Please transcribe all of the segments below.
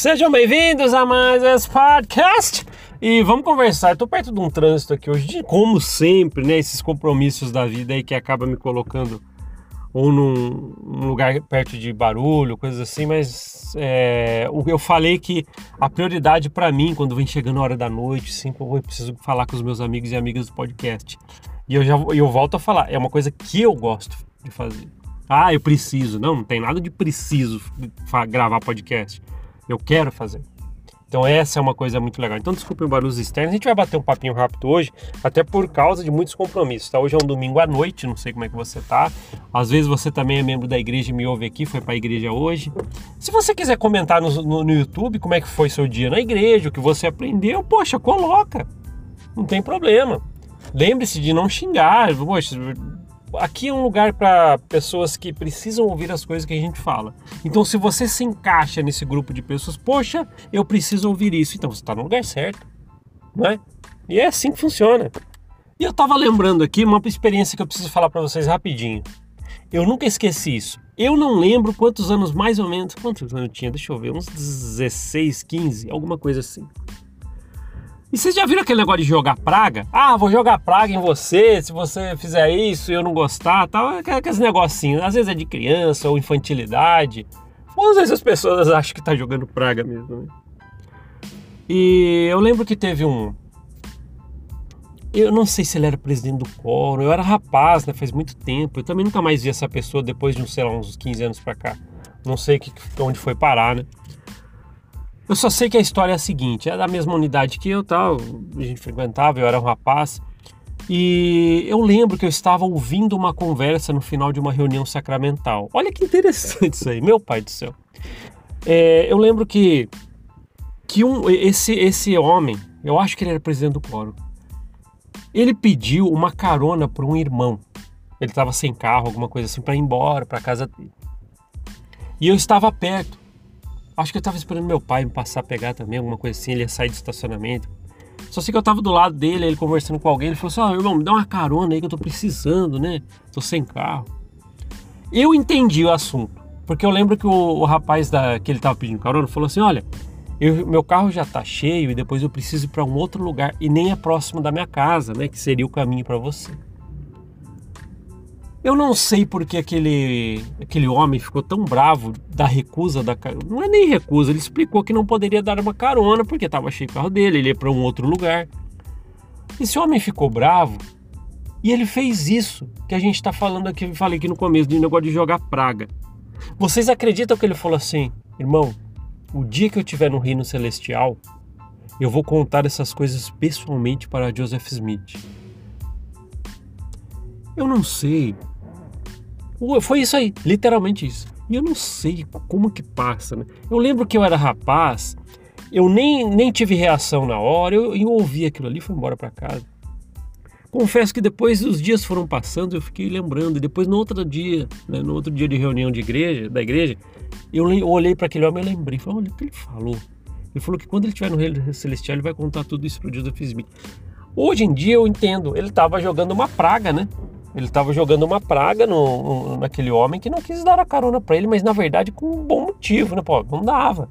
Sejam bem-vindos a mais esse podcast. E vamos conversar. Estou perto de um trânsito aqui hoje, como sempre, né? Esses compromissos da vida aí que acaba me colocando ou num, num lugar perto de barulho, coisas assim, mas é, eu falei que a prioridade para mim, quando vem chegando a hora da noite, sim, eu preciso falar com os meus amigos e amigas do podcast. E eu já eu volto a falar, é uma coisa que eu gosto de fazer. Ah, eu preciso. Não, não tem nada de preciso gravar podcast. Eu quero fazer. Então essa é uma coisa muito legal. Então desculpem barulhos externos. A gente vai bater um papinho rápido hoje, até por causa de muitos compromissos. Tá? Hoje é um domingo à noite, não sei como é que você tá. Às vezes você também é membro da igreja e me ouve aqui, foi para a igreja hoje. Se você quiser comentar no, no, no, YouTube como é que foi seu dia na igreja, o que você aprendeu, poxa, coloca. Não tem problema. Lembre-se de não xingar. Poxa, aqui é um lugar para pessoas que precisam ouvir as coisas que a gente fala. Então, se você se encaixa nesse grupo de pessoas, poxa, eu preciso ouvir isso, então você está no lugar certo, não é? E é assim que funciona. E eu estava lembrando aqui uma experiência que eu preciso falar para vocês rapidinho. Eu nunca esqueci isso. Eu não lembro quantos anos mais ou menos, quantos anos eu tinha, deixa eu ver, uns 16, 15, alguma coisa assim. E vocês já viram aquele negócio de jogar praga? Ah, vou jogar praga em você, se você fizer isso e eu não gostar, tal. Aqueles negocinhos. Às vezes é de criança ou infantilidade. Ou às vezes as pessoas acham que tá jogando praga mesmo. Né? E eu lembro que teve um. Eu não sei se ele era presidente do coro, eu era rapaz, né? Faz muito tempo. Eu também nunca mais vi essa pessoa depois de, sei lá, uns 15 anos pra cá. Não sei que, onde foi parar, né? Eu só sei que a história é a seguinte: é da mesma unidade que eu, tal, a gente frequentava, eu era um rapaz. E eu lembro que eu estava ouvindo uma conversa no final de uma reunião sacramental. Olha que interessante isso aí, meu pai do céu. É, eu lembro que, que um, esse, esse homem, eu acho que ele era presidente do coro, ele pediu uma carona para um irmão. Ele estava sem carro, alguma coisa assim, para ir embora para casa dele. E eu estava perto. Acho que eu tava esperando meu pai me passar a pegar também, alguma coisa assim, ele ia sair do estacionamento. Só sei que eu tava do lado dele, ele conversando com alguém, ele falou assim: Ó, oh, irmão, me dá uma carona aí que eu tô precisando, né? Tô sem carro. Eu entendi o assunto, porque eu lembro que o, o rapaz da, que ele tava pedindo carona falou assim: Olha, eu, meu carro já tá cheio e depois eu preciso ir para um outro lugar e nem é próximo da minha casa, né? Que seria o caminho para você. Eu não sei porque aquele, aquele homem ficou tão bravo da recusa da carona. Não é nem recusa, ele explicou que não poderia dar uma carona porque estava cheio o carro dele, ele ia para um outro lugar. Esse homem ficou bravo e ele fez isso que a gente está falando aqui, falei aqui no começo, de negócio de jogar praga. Vocês acreditam que ele falou assim, irmão, o dia que eu estiver no reino celestial, eu vou contar essas coisas pessoalmente para Joseph Smith. Eu não sei foi isso aí, literalmente isso. E eu não sei como que passa, né? Eu lembro que eu era rapaz, eu nem, nem tive reação na hora, eu, eu ouvi aquilo ali e fui embora para casa. Confesso que depois os dias foram passando, eu fiquei lembrando. E depois no outro dia, né, no outro dia de reunião de igreja, da igreja, eu, olhei para aquele homem e lembrei. Falei, olha o que ele falou. Ele falou que quando ele estiver no reino celestial, ele vai contar tudo isso para Joseph Smith. Hoje em dia eu entendo, ele estava jogando uma praga, né? Ele estava jogando uma praga no, naquele homem que não quis dar a carona para ele, mas na verdade com um bom motivo, né? Pô, não dava.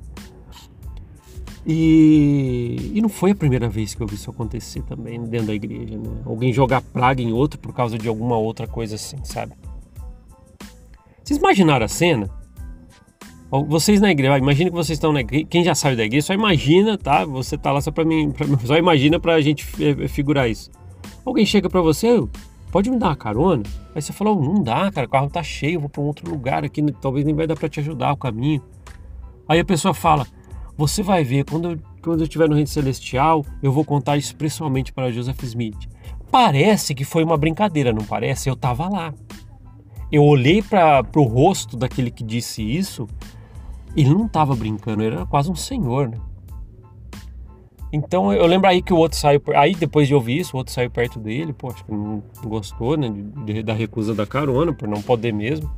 E, e não foi a primeira vez que eu vi isso acontecer também dentro da igreja, né? Alguém jogar praga em outro por causa de alguma outra coisa assim, sabe? Vocês imaginaram a cena? Vocês na igreja, imagina que vocês estão na igreja, quem já saiu da igreja, só imagina, tá? Você tá lá só para mim, pra, só imagina pra gente figurar isso. Alguém chega para você, pode me dar uma carona? Aí você falou, não dá, cara, o carro tá cheio, eu vou para um outro lugar aqui, talvez nem vai dar para te ajudar o caminho. Aí a pessoa fala, você vai ver, quando eu, quando eu estiver no reino celestial, eu vou contar isso pessoalmente para Joseph Smith. Parece que foi uma brincadeira, não parece? Eu tava lá. Eu olhei para o rosto daquele que disse isso, ele não tava brincando, ele era quase um senhor, né? Então eu lembro aí que o outro saiu. Aí depois de ouvir isso, o outro saiu perto dele, pô, acho que não gostou, né? De, de, da recusa da carona, por não poder mesmo.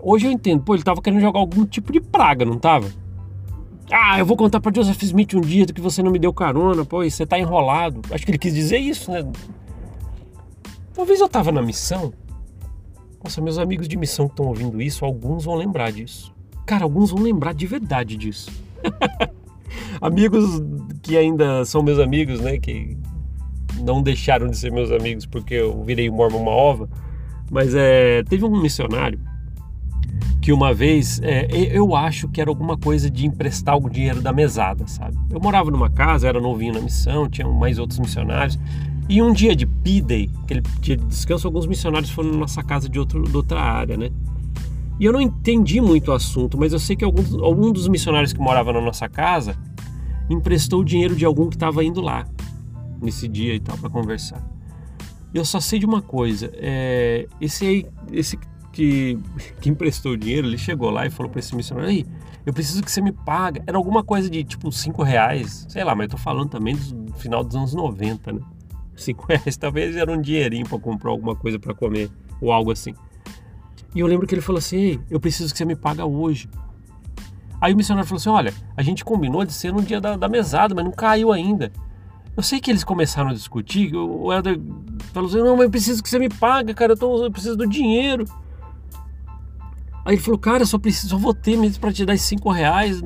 Hoje eu entendo, pô, ele tava querendo jogar algum tipo de praga, não tava? Ah, eu vou contar pra Joseph Smith um dia que você não me deu carona, pô, você tá enrolado. Acho que ele quis dizer isso, né? Talvez eu tava na missão. Nossa, meus amigos de missão que estão ouvindo isso, alguns vão lembrar disso. cara, alguns vão lembrar de verdade disso. amigos que ainda são meus amigos, né? Que não deixaram de ser meus amigos porque eu virei mormon uma ova. Mas é, teve um missionário que uma vez é, eu acho que era alguma coisa de emprestar algum dinheiro da mesada, sabe? Eu morava numa casa, era novinho na missão, tinha mais outros missionários. E um dia de P-Day, aquele dia de descanso, alguns missionários foram na nossa casa de, outro, de outra área, né? E eu não entendi muito o assunto, mas eu sei que algum, algum dos missionários que morava na nossa casa emprestou o dinheiro de algum que estava indo lá nesse dia e tal para conversar. Eu só sei de uma coisa, é, esse aí, esse que, que emprestou o dinheiro, ele chegou lá e falou para esse missionário, aí, eu preciso que você me paga. Era alguma coisa de tipo 5 reais, sei lá, mas eu tô falando também do final dos anos 90, né? 5 reais talvez era um dinheirinho para comprar alguma coisa para comer ou algo assim. E eu lembro que ele falou assim: Ei, eu preciso que você me paga hoje. Aí o missionário falou assim: Olha, a gente combinou de ser no dia da, da mesada, mas não caiu ainda. Eu sei que eles começaram a discutir. O Helder falou assim: Não, mas eu preciso que você me pague, cara. Eu, tô, eu preciso do dinheiro. Aí ele falou: Cara, só preciso, só vou ter mesmo para te dar esses 5 reais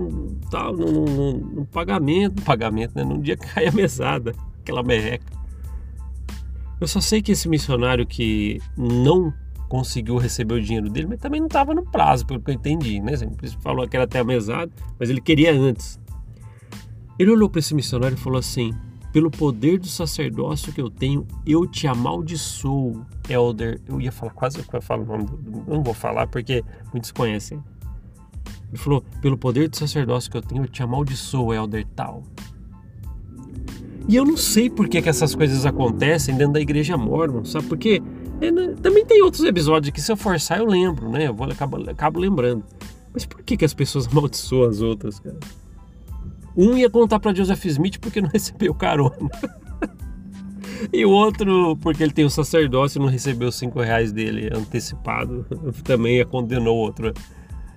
tal, no, no, no, no, pagamento. No pagamento, né? Num dia cai a mesada, aquela merreca. Eu só sei que esse missionário que não conseguiu receber o dinheiro dele, mas também não estava no prazo, pelo que eu entendi, né? Ele falou que era até a mesada, mas ele queria antes. Ele olhou para esse missionário e falou assim: Pelo poder do sacerdócio que eu tenho, eu te amaldiçoo, Elder. Eu ia falar, quase que eu falo o nome, não vou falar porque muitos conhecem. Ele falou: Pelo poder do sacerdócio que eu tenho, eu te amaldiçoo, Elder Tal. E eu não sei por que, que essas coisas acontecem dentro da igreja mormon, sabe? Porque é, né? Também tem outros episódios que se eu forçar eu lembro, né? Eu vou, acabo, acabo lembrando. Mas por que, que as pessoas amaldiçoam as outras, cara? Um ia contar para Joseph Smith porque não recebeu carona. e o outro porque ele tem o sacerdócio e não recebeu os cinco reais dele antecipado. Também condenou o outro.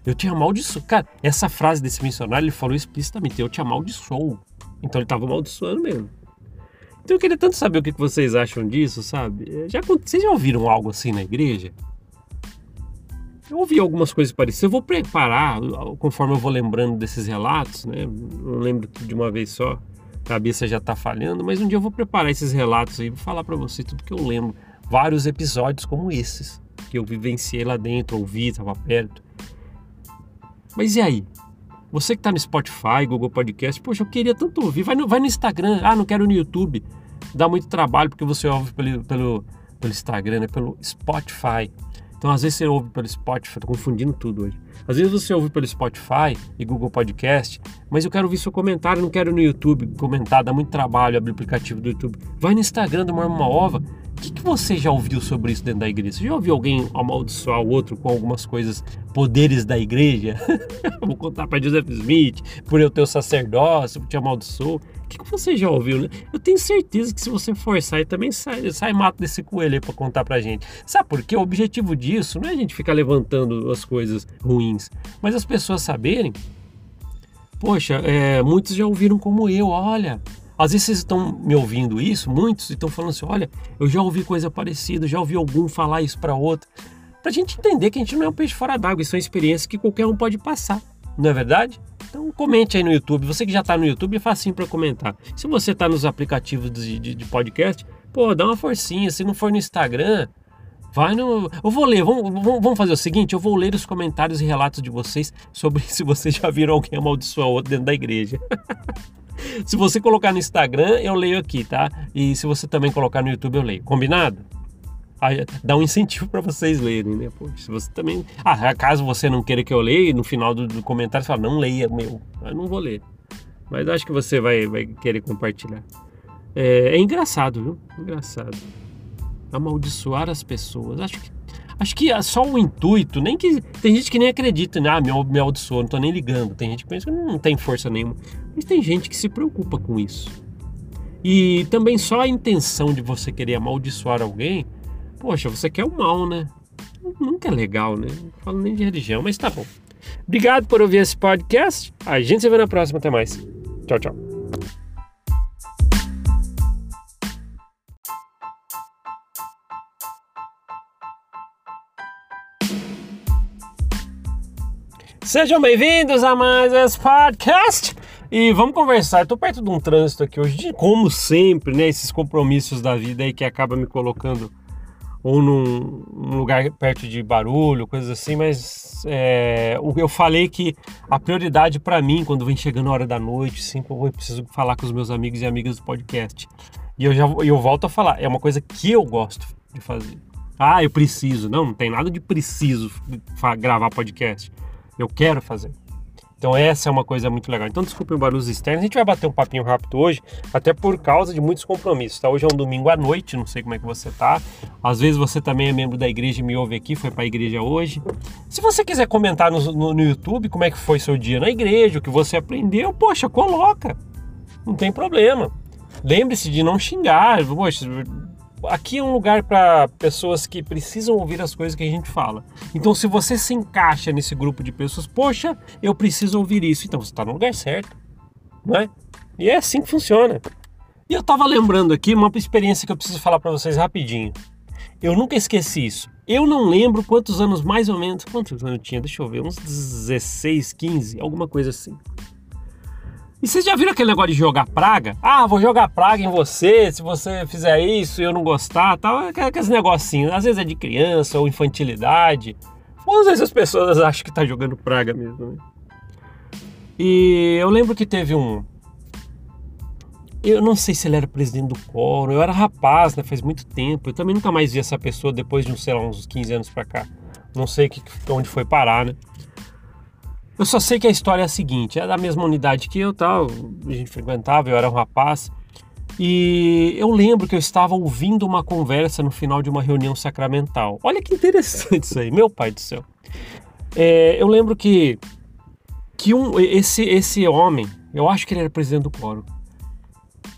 Eu te amaldiçoo. Cara, essa frase desse missionário ele falou explicitamente: Eu te amaldiçoo. Então ele estava amaldiçoando mesmo. Então eu queria tanto saber o que vocês acham disso, sabe? Já, vocês já ouviram algo assim na igreja? Eu ouvi algumas coisas parecidas. Eu vou preparar conforme eu vou lembrando desses relatos, né? Não lembro de uma vez só. A cabeça já tá falhando, mas um dia eu vou preparar esses relatos aí, vou falar para você tudo que eu lembro. Vários episódios como esses que eu vivenciei lá dentro, ouvi, estava perto. Mas e aí? Você que está no Spotify, Google Podcast, poxa, eu queria tanto ouvir. Vai no, vai no Instagram. Ah, não quero no YouTube. Dá muito trabalho porque você ouve pelo, pelo, pelo Instagram, né? pelo Spotify. Então, às vezes você ouve pelo Spotify, tô confundindo tudo hoje. Às vezes você ouve pelo Spotify e Google Podcast, mas eu quero ouvir seu comentário, não quero no YouTube comentar, dá muito trabalho abrir o aplicativo do YouTube. Vai no Instagram do Mormon Ova, o que, que, você já ouviu sobre isso dentro da igreja? Você já ouviu alguém amaldiçoar o outro com algumas coisas, poderes da igreja? Vou contar para Joseph Smith, por eu ter o sacerdócio, te amaldiçoou. Que, que, você já ouviu, né? Eu tenho certeza que se você forçar, ele também sai, sai mato desse coelho aí para contar pra gente. Sabe por quê? O objetivo disso não é a gente ficar levantando as coisas ruins, mas as pessoas saberem. Poxa, é, muitos já ouviram como eu, olha, às vezes vocês estão me ouvindo isso, muitos estão falando assim: olha, eu já ouvi coisa parecida, já ouvi algum falar isso para outro. Para a gente entender que a gente não é um peixe fora d'água, isso é uma experiência que qualquer um pode passar, não é verdade? Então comente aí no YouTube. Você que já está no YouTube, é facinho para comentar. Se você está nos aplicativos de, de, de, podcast, pô, dá uma forcinha. Se não for no Instagram, vai no. Eu vou ler. Vamos, vamos fazer o seguinte: eu vou ler os comentários e relatos de vocês sobre se vocês já viram alguém amaldiçoar outro dentro da igreja. se você colocar no Instagram, eu leio aqui, tá? E se você também colocar no YouTube, eu leio. Combinado? Aí, dá um incentivo para vocês lerem, né? Pô, se você também. Ah, caso você não queira que eu leia, no final do, do comentário você fala, não leia meu. Eu não vou ler. Mas acho que você vai, vai querer compartilhar. É, é engraçado, viu? Engraçado. Amaldiçoar as pessoas. Acho que Acho que é só o intuito, nem que. Tem gente que nem acredita, né? Ah, me, me não tô nem ligando. Tem gente que pensa que não tem força nenhuma. Mas tem gente que se preocupa com isso. E também só a intenção de você querer amaldiçoar alguém, poxa, você quer o mal, né? Nunca é legal, né? Não falo nem de religião, mas tá bom. Obrigado por ouvir esse podcast. A gente se vê na próxima. Até mais. Tchau, tchau. Sejam bem-vindos a mais esse podcast. E vamos conversar. Estou perto de um trânsito aqui hoje, como sempre, né? Esses compromissos da vida aí que acaba me colocando ou num, num lugar perto de barulho, coisas assim, mas é, eu falei que a prioridade para mim, quando vem chegando a hora da noite, sim, eu preciso falar com os meus amigos e amigas do podcast. E eu já eu volto a falar, é uma coisa que eu gosto de fazer. Ah, eu preciso. Não, não tem nada de preciso gravar podcast. Eu quero fazer. Então essa é uma coisa muito legal. Então desculpem barulhos externos. A gente vai bater um papinho rápido hoje, até por causa de muitos compromissos. Tá? Hoje é um domingo à noite, não sei como é que você tá. Às vezes você também é membro da igreja e me ouve aqui, foi para a igreja hoje. Se você quiser comentar no, no, no, YouTube como é que foi seu dia na igreja, o que você aprendeu, poxa, coloca. Não tem problema. Lembre-se de não xingar. Poxa, aqui é um lugar para pessoas que precisam ouvir as coisas que a gente fala. Então, se você se encaixa nesse grupo de pessoas, poxa, eu preciso ouvir isso, então você está no lugar certo, não é? E é assim que funciona. E eu estava lembrando aqui uma experiência que eu preciso falar para vocês rapidinho. Eu nunca esqueci isso. Eu não lembro quantos anos mais ou menos, quantos anos eu tinha, deixa eu ver, uns 16, 15, alguma coisa assim. E vocês já viram aquele negócio de jogar praga? Ah, vou jogar praga em você, se você fizer isso e eu não gostar, tal. Aqueles negocinhos. Às vezes é de criança ou infantilidade. Ou às vezes as pessoas acham que tá jogando praga mesmo. Né? E eu lembro que teve um. Eu não sei se ele era presidente do coro, eu era rapaz, né? Faz muito tempo. Eu também nunca mais vi essa pessoa depois de, sei lá, uns 15 anos pra cá. Não sei que, onde foi parar, né? Eu só sei que a história é a seguinte: é da mesma unidade que eu, tal, a gente frequentava, eu era um rapaz. E eu lembro que eu estava ouvindo uma conversa no final de uma reunião sacramental. Olha que interessante isso aí, meu pai do céu. É, eu lembro que, que um, esse, esse homem, eu acho que ele era presidente do coro,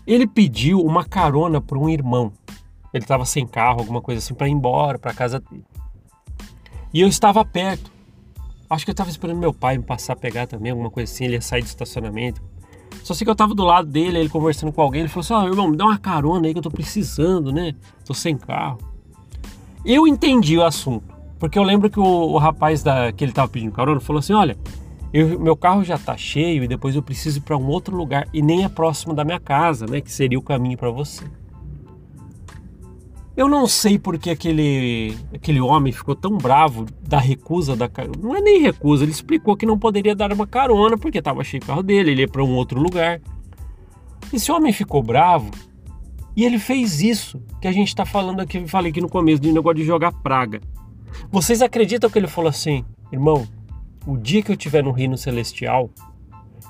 ele pediu uma carona para um irmão. Ele estava sem carro, alguma coisa assim, para ir embora para casa dele. E eu estava perto. Acho que eu tava esperando meu pai me passar a pegar também, alguma coisa assim, ele ia sair do estacionamento. Só sei que eu tava do lado dele, ele conversando com alguém, ele falou assim, ó, oh, irmão, me dá uma carona aí que eu tô precisando, né? Tô sem carro. Eu entendi o assunto, porque eu lembro que o, o rapaz da, que ele tava pedindo carona falou assim, olha, eu, meu carro já tá cheio e depois eu preciso ir para um outro lugar e nem é próximo da minha casa, né? Que seria o caminho para você. Eu não sei porque aquele, aquele homem ficou tão bravo da recusa da carona. Não é nem recusa, ele explicou que não poderia dar uma carona porque estava cheio o carro dele, ele ia para um outro lugar. Esse homem ficou bravo e ele fez isso que a gente está falando aqui, falei aqui no começo, de negócio de jogar praga. Vocês acreditam que ele falou assim, irmão, o dia que eu estiver no reino celestial,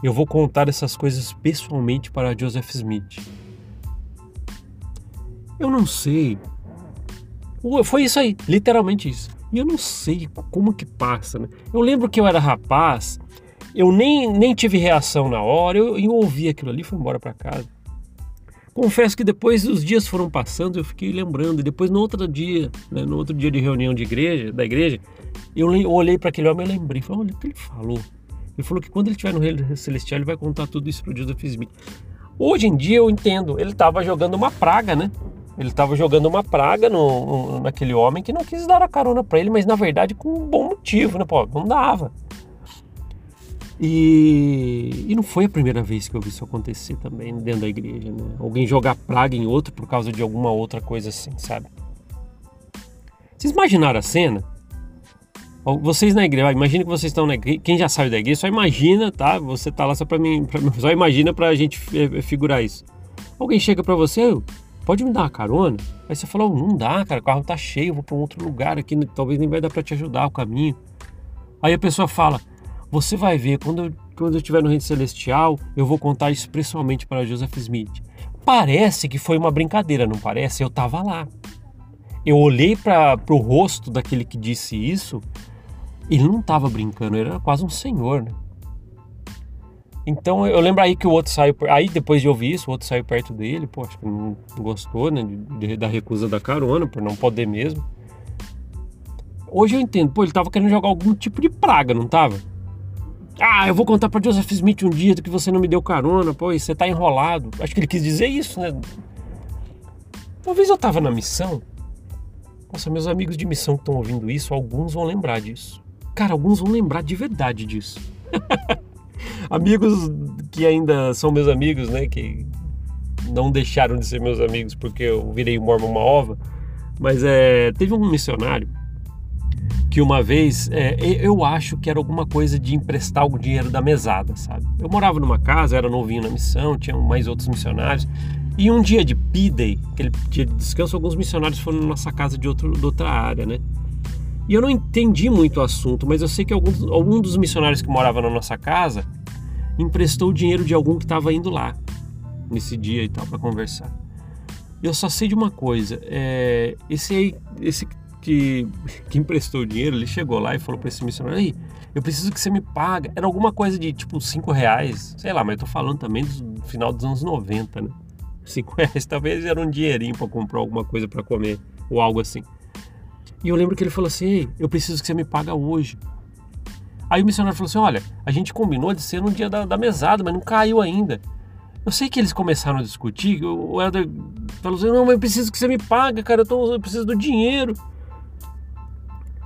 eu vou contar essas coisas pessoalmente para Joseph Smith. Eu não sei foi isso aí, literalmente isso. E eu não sei como que passa, né? Eu lembro que eu era rapaz, eu nem, nem tive reação na hora, eu, eu ouvi aquilo ali e fui embora para casa. Confesso que depois os dias foram passando, eu fiquei lembrando. E depois no outro dia, né, no outro dia de reunião de igreja, da igreja, eu, olhei para aquele homem e lembrei. Falei, olha o que ele falou. Ele falou que quando ele estiver no reino celestial, ele vai contar tudo isso para Joseph Smith. Hoje em dia eu entendo, ele estava jogando uma praga, né? Ele estava jogando uma praga no, naquele homem que não quis dar a carona para ele, mas na verdade com um bom motivo, né? Pô, não dava. E, e não foi a primeira vez que eu vi isso acontecer também dentro da igreja, né? Alguém jogar praga em outro por causa de alguma outra coisa assim, sabe? Vocês imaginaram a cena? Vocês na igreja, imagina que vocês estão na igreja, quem já saiu da igreja, só imagina, tá? Você tá lá só para mim, pra, só imagina pra gente figurar isso. Alguém chega para você, pode me dar uma carona? Aí você fala, oh, não dá, cara, o carro tá cheio, eu vou para um outro lugar aqui, talvez nem vai dar para te ajudar o caminho. Aí a pessoa fala, você vai ver, quando eu, quando eu estiver no reino celestial, eu vou contar isso pessoalmente para Joseph Smith. Parece que foi uma brincadeira, não parece? Eu tava lá. Eu olhei para o rosto daquele que disse isso, ele não estava brincando, ele era quase um senhor, né? Então eu lembro aí que o outro saiu. Aí depois de ouvir isso, o outro saiu perto dele, pô, acho que não gostou, né? De, da recusa da carona, por não poder mesmo. Hoje eu entendo, pô, ele tava querendo jogar algum tipo de praga, não tava? Ah, eu vou contar pra Joseph Smith um dia que você não me deu carona, pô, e você tá enrolado. Acho que ele quis dizer isso, né? Talvez eu tava na missão. Nossa, meus amigos de missão que estão ouvindo isso, alguns vão lembrar disso. cara, alguns vão lembrar de verdade disso. amigos que ainda são meus amigos, né? Que não deixaram de ser meus amigos porque eu virei mormon uma ova. Mas é, teve um missionário que uma vez é, eu acho que era alguma coisa de emprestar algum dinheiro da mesada, sabe? Eu morava numa casa, era novinho na missão, tinha mais outros missionários. E um dia de P-Day, aquele dia de descanso, alguns missionários foram na nossa casa de, outro, de outra área, né? E eu não entendi muito o assunto, mas eu sei que alguns, algum dos missionários que morava na nossa casa emprestou o dinheiro de algum que estava indo lá nesse dia e tal para conversar. Eu só sei de uma coisa, é, esse aí, esse que, que emprestou o dinheiro, ele chegou lá e falou para esse missionário, aí, eu preciso que você me paga. Era alguma coisa de tipo 5 reais, sei lá, mas eu tô falando também do final dos anos 90, né? 5 reais talvez era um dinheirinho para comprar alguma coisa para comer ou algo assim. E eu lembro que ele falou assim: Ei, eu preciso que você me paga hoje. Aí o missionário falou assim: Olha, a gente combinou de ser no dia da, da mesada, mas não caiu ainda. Eu sei que eles começaram a discutir. O Helder falou assim: Não, mas eu preciso que você me pague, cara, eu, tô, eu preciso do dinheiro.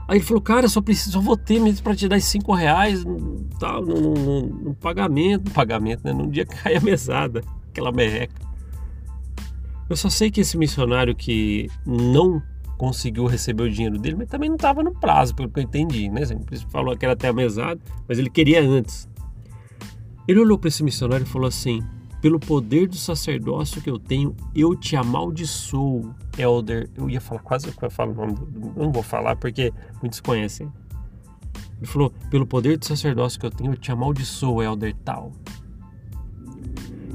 Aí ele falou, cara, só preciso, só vou ter mesmo para te dar esses 5 reais tal, no, no, no, pagamento, no pagamento, né? Num dia que cai a mesada, aquela merreca. Eu só sei que esse missionário que não conseguiu receber o dinheiro dele, mas também não estava no prazo, pelo que eu entendi, né? Ele falou que era até a mesada, mas ele queria antes. Ele olhou para esse missionário e falou assim: pelo poder do sacerdócio que eu tenho, eu te amaldiçoo, Elder. Eu ia falar, quase que eu falo o nome, não vou falar porque muitos conhecem. Ele falou: pelo poder do sacerdócio que eu tenho, eu te amaldiçoo, Elder tal.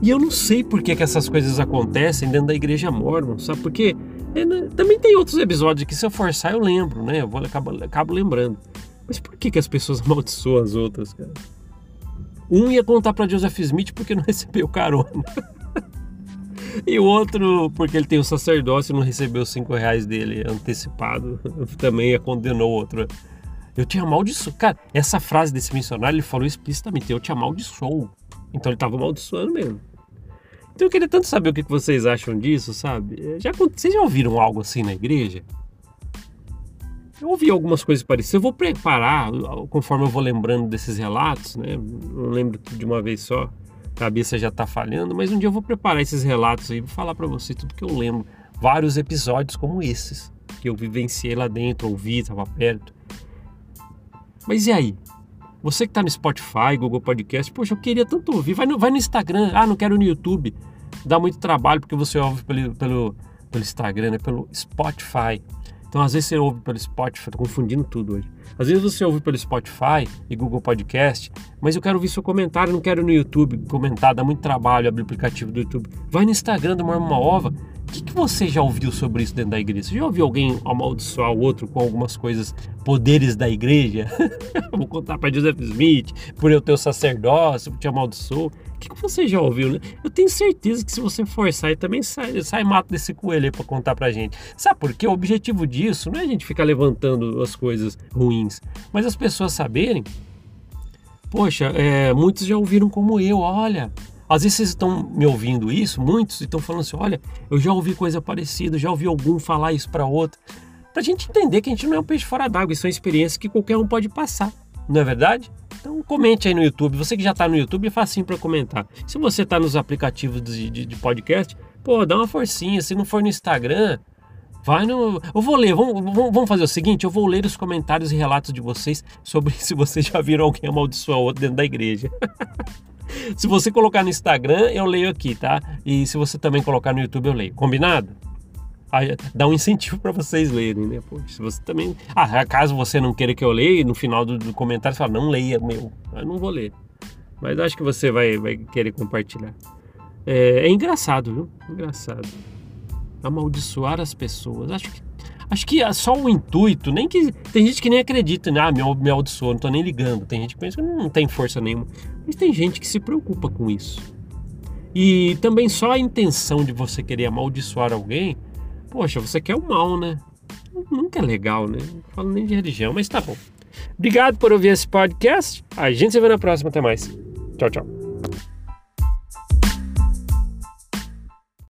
E eu não sei por que, que essas coisas acontecem dentro da igreja mormon, sabe? Porque é, né, tem outros episódios que se eu forçar eu lembro, né? Eu vou acabo, acabo lembrando. Mas por que, que as pessoas amaldiçoam as outras, cara? Um ia contar para Joseph Smith porque não recebeu carona. e o outro, porque ele tem o sacerdócio e não recebeu cinco reais dele antecipado, também condenou o outro. Eu te amaldiçoo. Cara, essa frase desse missionário, ele falou explicitamente: Eu te amaldiçoo. Então ele estava amaldiçoando mesmo. Então eu queria tanto saber o que vocês acham disso, sabe? Já, vocês já ouviram algo assim na igreja? Eu ouvi algumas coisas parecidas. Eu vou preparar conforme eu vou lembrando desses relatos, né? Não lembro de uma vez só, a cabeça já está falhando, mas um dia eu vou preparar esses relatos aí, vou falar para você tudo que eu lembro. Vários episódios como esses, que eu vivenciei lá dentro, ouvi, estava perto. Mas e aí? Você que está no Spotify, Google Podcast, poxa, eu queria tanto ouvir. Vai no, vai no Instagram. Ah, não quero no YouTube. Dá muito trabalho porque você ouve pelo, pelo, pelo Instagram, né? pelo Spotify. Então, às vezes você ouve pelo Spotify, tô confundindo tudo hoje. Às vezes você ouve pelo Spotify e Google Podcast, mas eu quero ouvir seu comentário, não quero no YouTube comentar, dá muito trabalho abrir o aplicativo do YouTube. Vai no Instagram do Mormon Ova. O que, que você já ouviu sobre isso dentro da igreja? Você já ouviu alguém amaldiçoar o outro com algumas coisas, poderes da igreja? Vou contar para Joseph Smith, por eu ter o sacerdócio, te amaldiçoou que, que você já ouviu, né? Eu tenho certeza que se você forçar, ele também sai, sai mato desse coelho aí pra contar pra gente. Sabe por quê? O objetivo disso não é a gente ficar levantando as coisas ruins, mas as pessoas saberem. Poxa, é, muitos já ouviram como eu, olha. Às vezes vocês estão me ouvindo isso, muitos estão falando assim: olha, eu já ouvi coisa parecida, já ouvi algum falar isso para outro. Pra gente entender que a gente não é um peixe fora d'água, isso é uma experiência que qualquer um pode passar, não é verdade? Então comente aí no YouTube. Você que já está no YouTube, é facinho para comentar. Se você está nos aplicativos de, de, de, podcast, pô, dá uma forcinha. Se não for no Instagram, vai no. Eu vou ler. Vamos, vamos fazer o seguinte: eu vou ler os comentários e relatos de vocês sobre se vocês já viram alguém amaldiçoar outro dentro da igreja. se você colocar no Instagram, eu leio aqui, tá? E se você também colocar no YouTube, eu leio. Combinado? dá um incentivo para vocês lerem, né? Pô, se você também. Ah, caso você não queira que eu leia, no final do, do comentário você fala, não leia meu. Eu não vou ler. Mas acho que você vai, vai querer compartilhar. É, é engraçado, viu? Engraçado. Amaldiçoar as pessoas. Acho que, acho que é só o intuito, nem que. Tem gente que nem acredita, né? Ah, me, me não tô nem ligando. Tem gente que pensa que não tem força nenhuma. Mas tem gente que se preocupa com isso. E também só a intenção de você querer amaldiçoar alguém Poxa, você quer o mal, né? Nunca é legal, né? Não falo nem de religião, mas tá bom. Obrigado por ouvir esse podcast. A gente se vê na próxima. Até mais. Tchau, tchau.